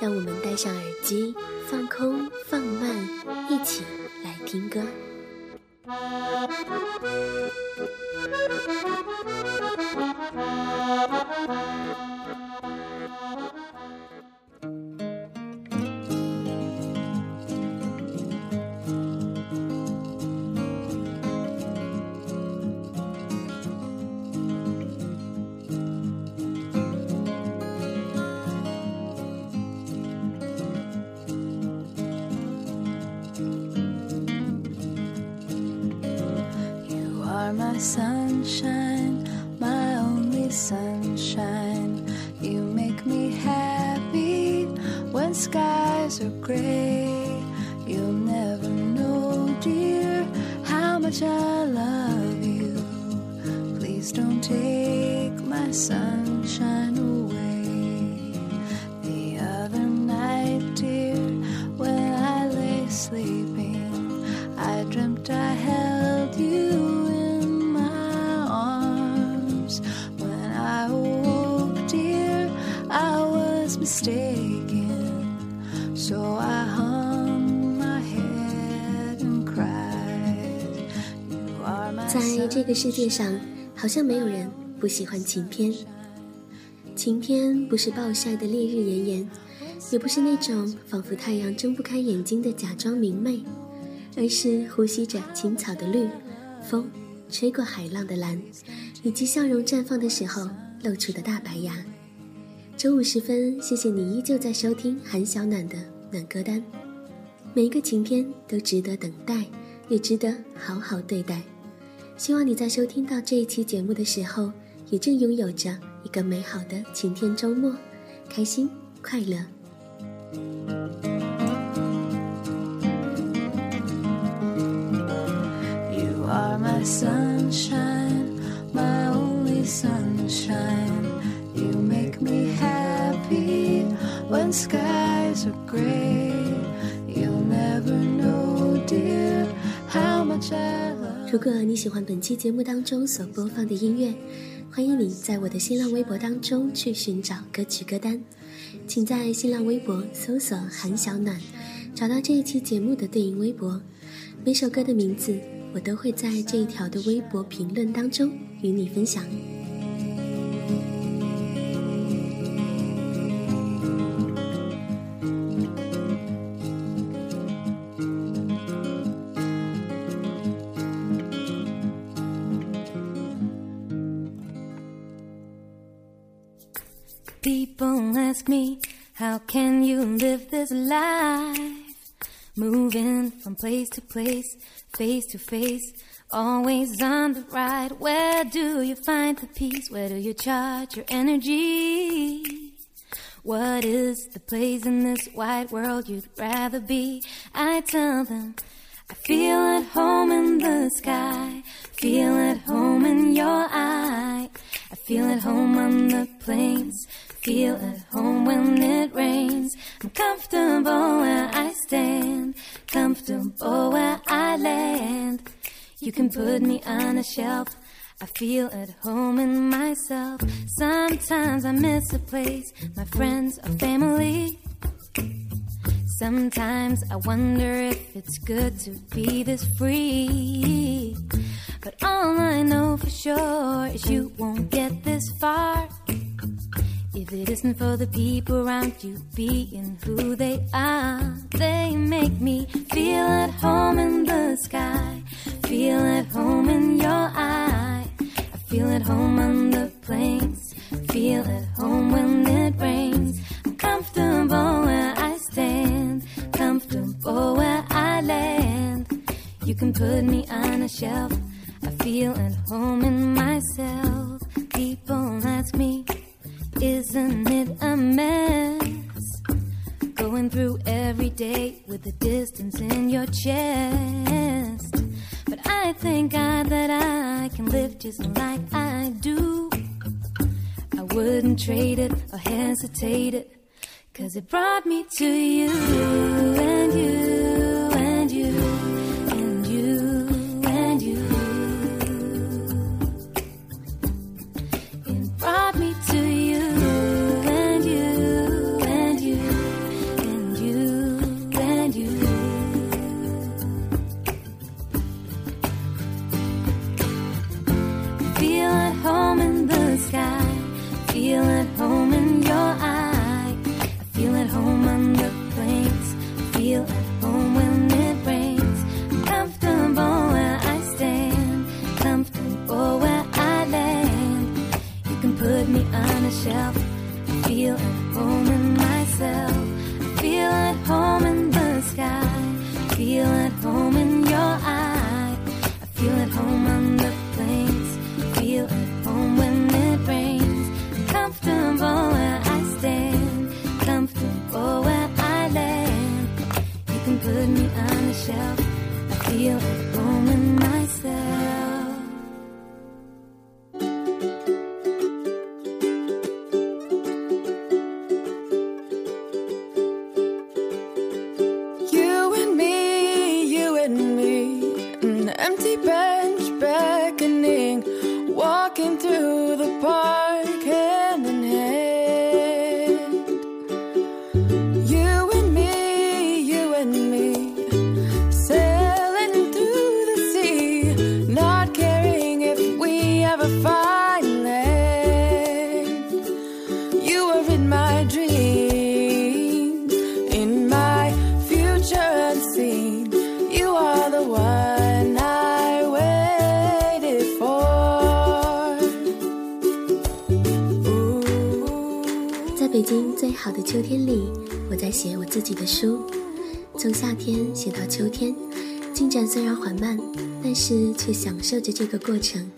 让我们戴上耳机，放空，放慢，一起来听歌。Are my sunshine, my only sunshine. You make me happy when skies are gray. You'll never know, dear, how much I love you. Please don't take my sunshine mistaken. So I hung my head and cried. You are my 在这个世界上，好像没有人不喜欢晴天。晴天不是暴晒的烈日炎炎，也不是那种仿佛太阳睁不开眼睛的假装明媚，而是呼吸着青草的绿，风吹过海浪的蓝，以及笑容绽放的时候露出的大白牙。周五时分，谢谢你依旧在收听韩小暖的暖歌单。每一个晴天都值得等待，也值得好好对待。希望你在收听到这一期节目的时候，也正拥有着一个美好的晴天周末，开心快乐。You are my sunshine, my only sunshine. When skies are gray. You'll never know, dear, how much I love. 如果你喜欢本期节目当中所播放的音乐，欢迎你在我的新浪微博当中去寻找歌曲歌单，请在新浪微博搜索“韩小暖”，找到这一期节目的对应微博。每首歌的名字，我都会在这一条的微博评论当中与你分享。Me, how can you live this life? Moving from place to place, face to face, always on the ride. Where do you find the peace? Where do you charge your energy? What is the place in this wide world you'd rather be? I tell them, I feel at home in the sky, feel at home in your eye. I feel at home on the plains, feel at home when it rains. I'm comfortable where I stand, comfortable where I land. You can put me on a shelf. I feel at home in myself. Sometimes I miss a place, my friends or family. Sometimes I wonder if it's good to be this free. But all I know for sure is you won't get this far if it isn't for the people around you being who they are. They make me feel at home in the sky, feel at home in your eye. I feel at home on the plains, feel at home when it rains. I'm comfortable where I stand, comfortable where I land. You can put me on a shelf. I feel at home in myself. People ask me, isn't it a mess? Going through every day with the distance in your chest. But I thank God that I can live just like I do. I wouldn't trade it or hesitate it, cause it brought me to you and you a shelf. I feel at home in myself. I feel at home in the sky. I Feel at home in your eye. I feel at home on the plains. I Feel at home when it rains. I'm comfortable where I stand. Comfortable where I land. You can put me on a shelf. I feel at home in myself. Were in my dreams, in my future unseen. You are the one I waited for. oh 在北京最好的秋天里，我在写我自己的书，从夏天写到秋天，进展虽然缓慢，但是却享受着这个过程。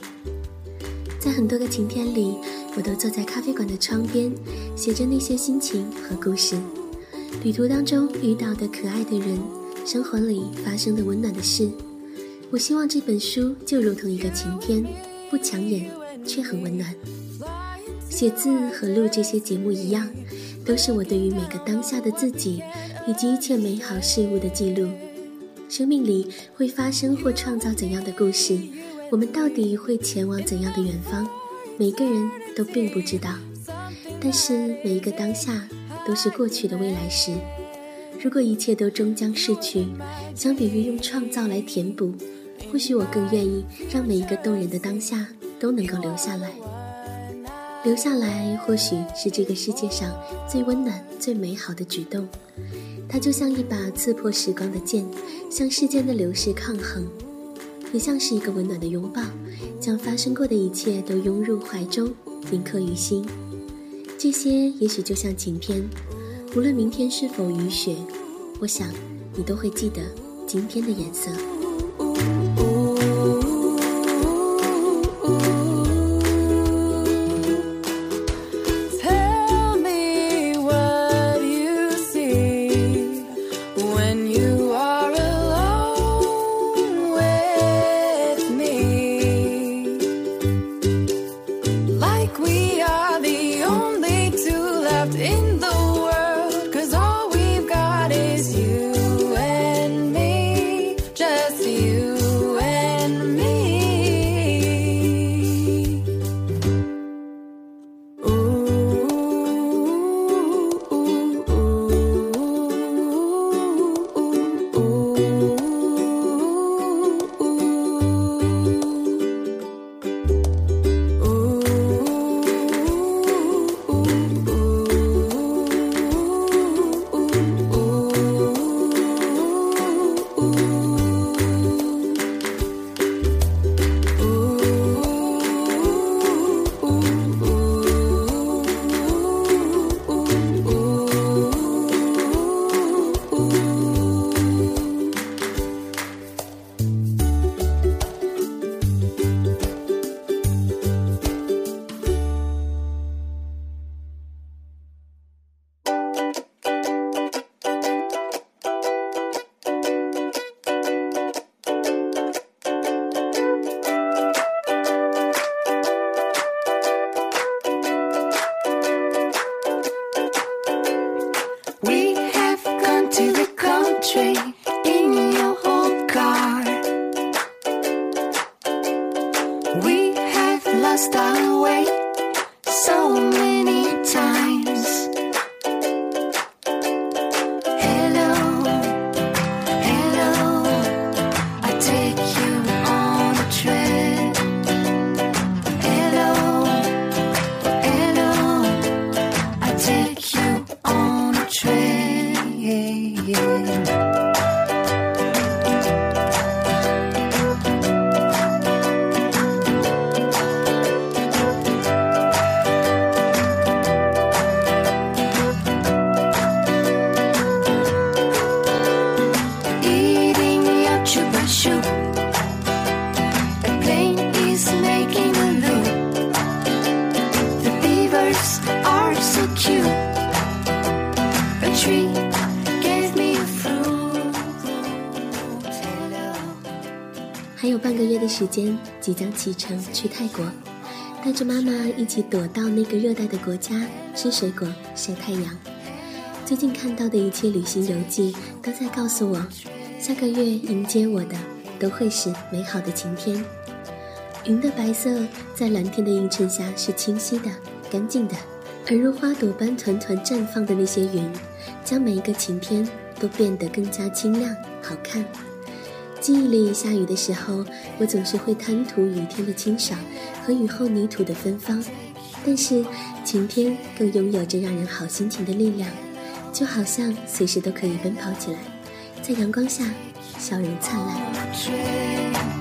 在很多个晴天里，我都坐在咖啡馆的窗边，写着那些心情和故事，旅途当中遇到的可爱的人，生活里发生的温暖的事。我希望这本书就如同一个晴天，不抢眼，却很温暖。写字和录这些节目一样，都是我对于每个当下的自己以及一切美好事物的记录。生命里会发生或创造怎样的故事？我们到底会前往怎样的远方？每个人都并不知道。但是每一个当下都是过去的未来时。如果一切都终将逝去，相比于用创造来填补，或许我更愿意让每一个动人的当下都能够留下来。留下来，或许是这个世界上最温暖、最美好的举动。它就像一把刺破时光的剑，向世间的流逝抗衡；也像是一个温暖的拥抱，将发生过的一切都拥入怀中，铭刻于心。这些也许就像晴天，无论明天是否雨雪，我想你都会记得今天的颜色。还有半个月的时间，即将启程去泰国，带着妈妈一起躲到那个热带的国家，吃水果、晒太阳。最近看到的一切旅行游记都在告诉我，下个月迎接我的都会是美好的晴天。云的白色在蓝天的映衬下是清晰的、干净的，而如花朵般团团绽放的那些云，将每一个晴天都变得更加清亮、好看。记忆里下雨的时候，我总是会贪图雨天的清爽和雨后泥土的芬芳，但是晴天更拥有着让人好心情的力量，就好像随时都可以奔跑起来，在阳光下笑容灿烂。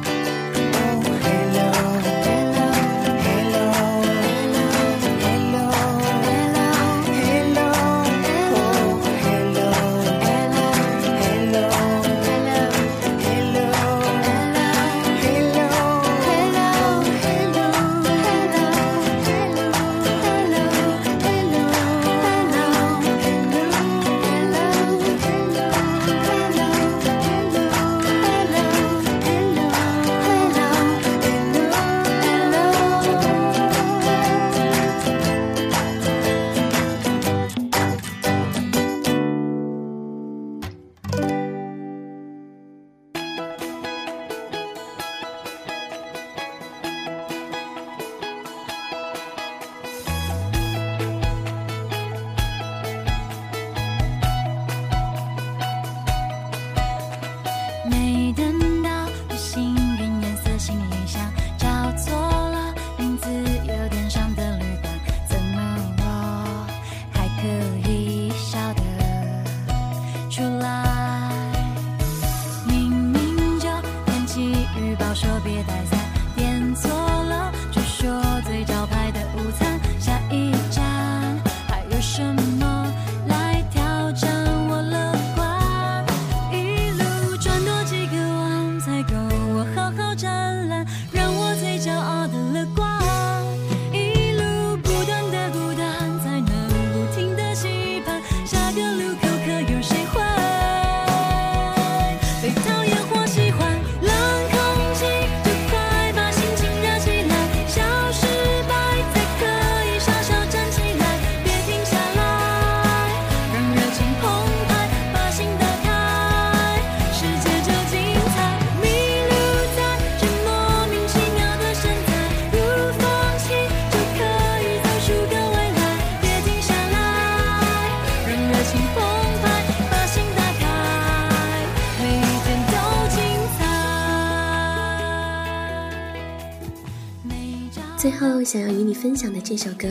想要与你分享的这首歌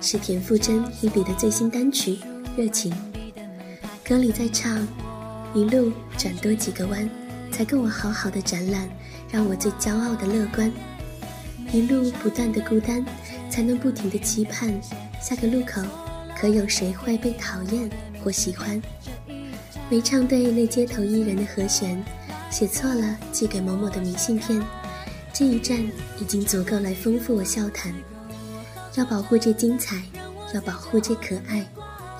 是田馥甄 Hebe 的最新单曲《热情》。歌里在唱：“一路转多几个弯，才够我好好的展览，让我最骄傲的乐观。一路不断的孤单，才能不停的期盼下个路口，可有谁会被讨厌或喜欢？”没唱对那街头艺人的和弦，写错了寄给某某的明信片。这一站已经足够来丰富我笑谈。要保护这精彩，要保护这可爱，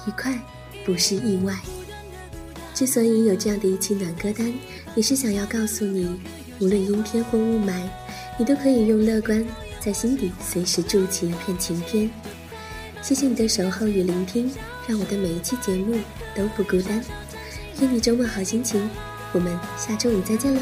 愉快不是意外。之所以有这样的一期暖歌单，也是想要告诉你，无论阴天或雾霾，你都可以用乐观在心底随时筑起一片晴天。谢谢你的守候与聆听，让我的每一期节目都不孤单。愿你周末好心情，我们下周五再见喽。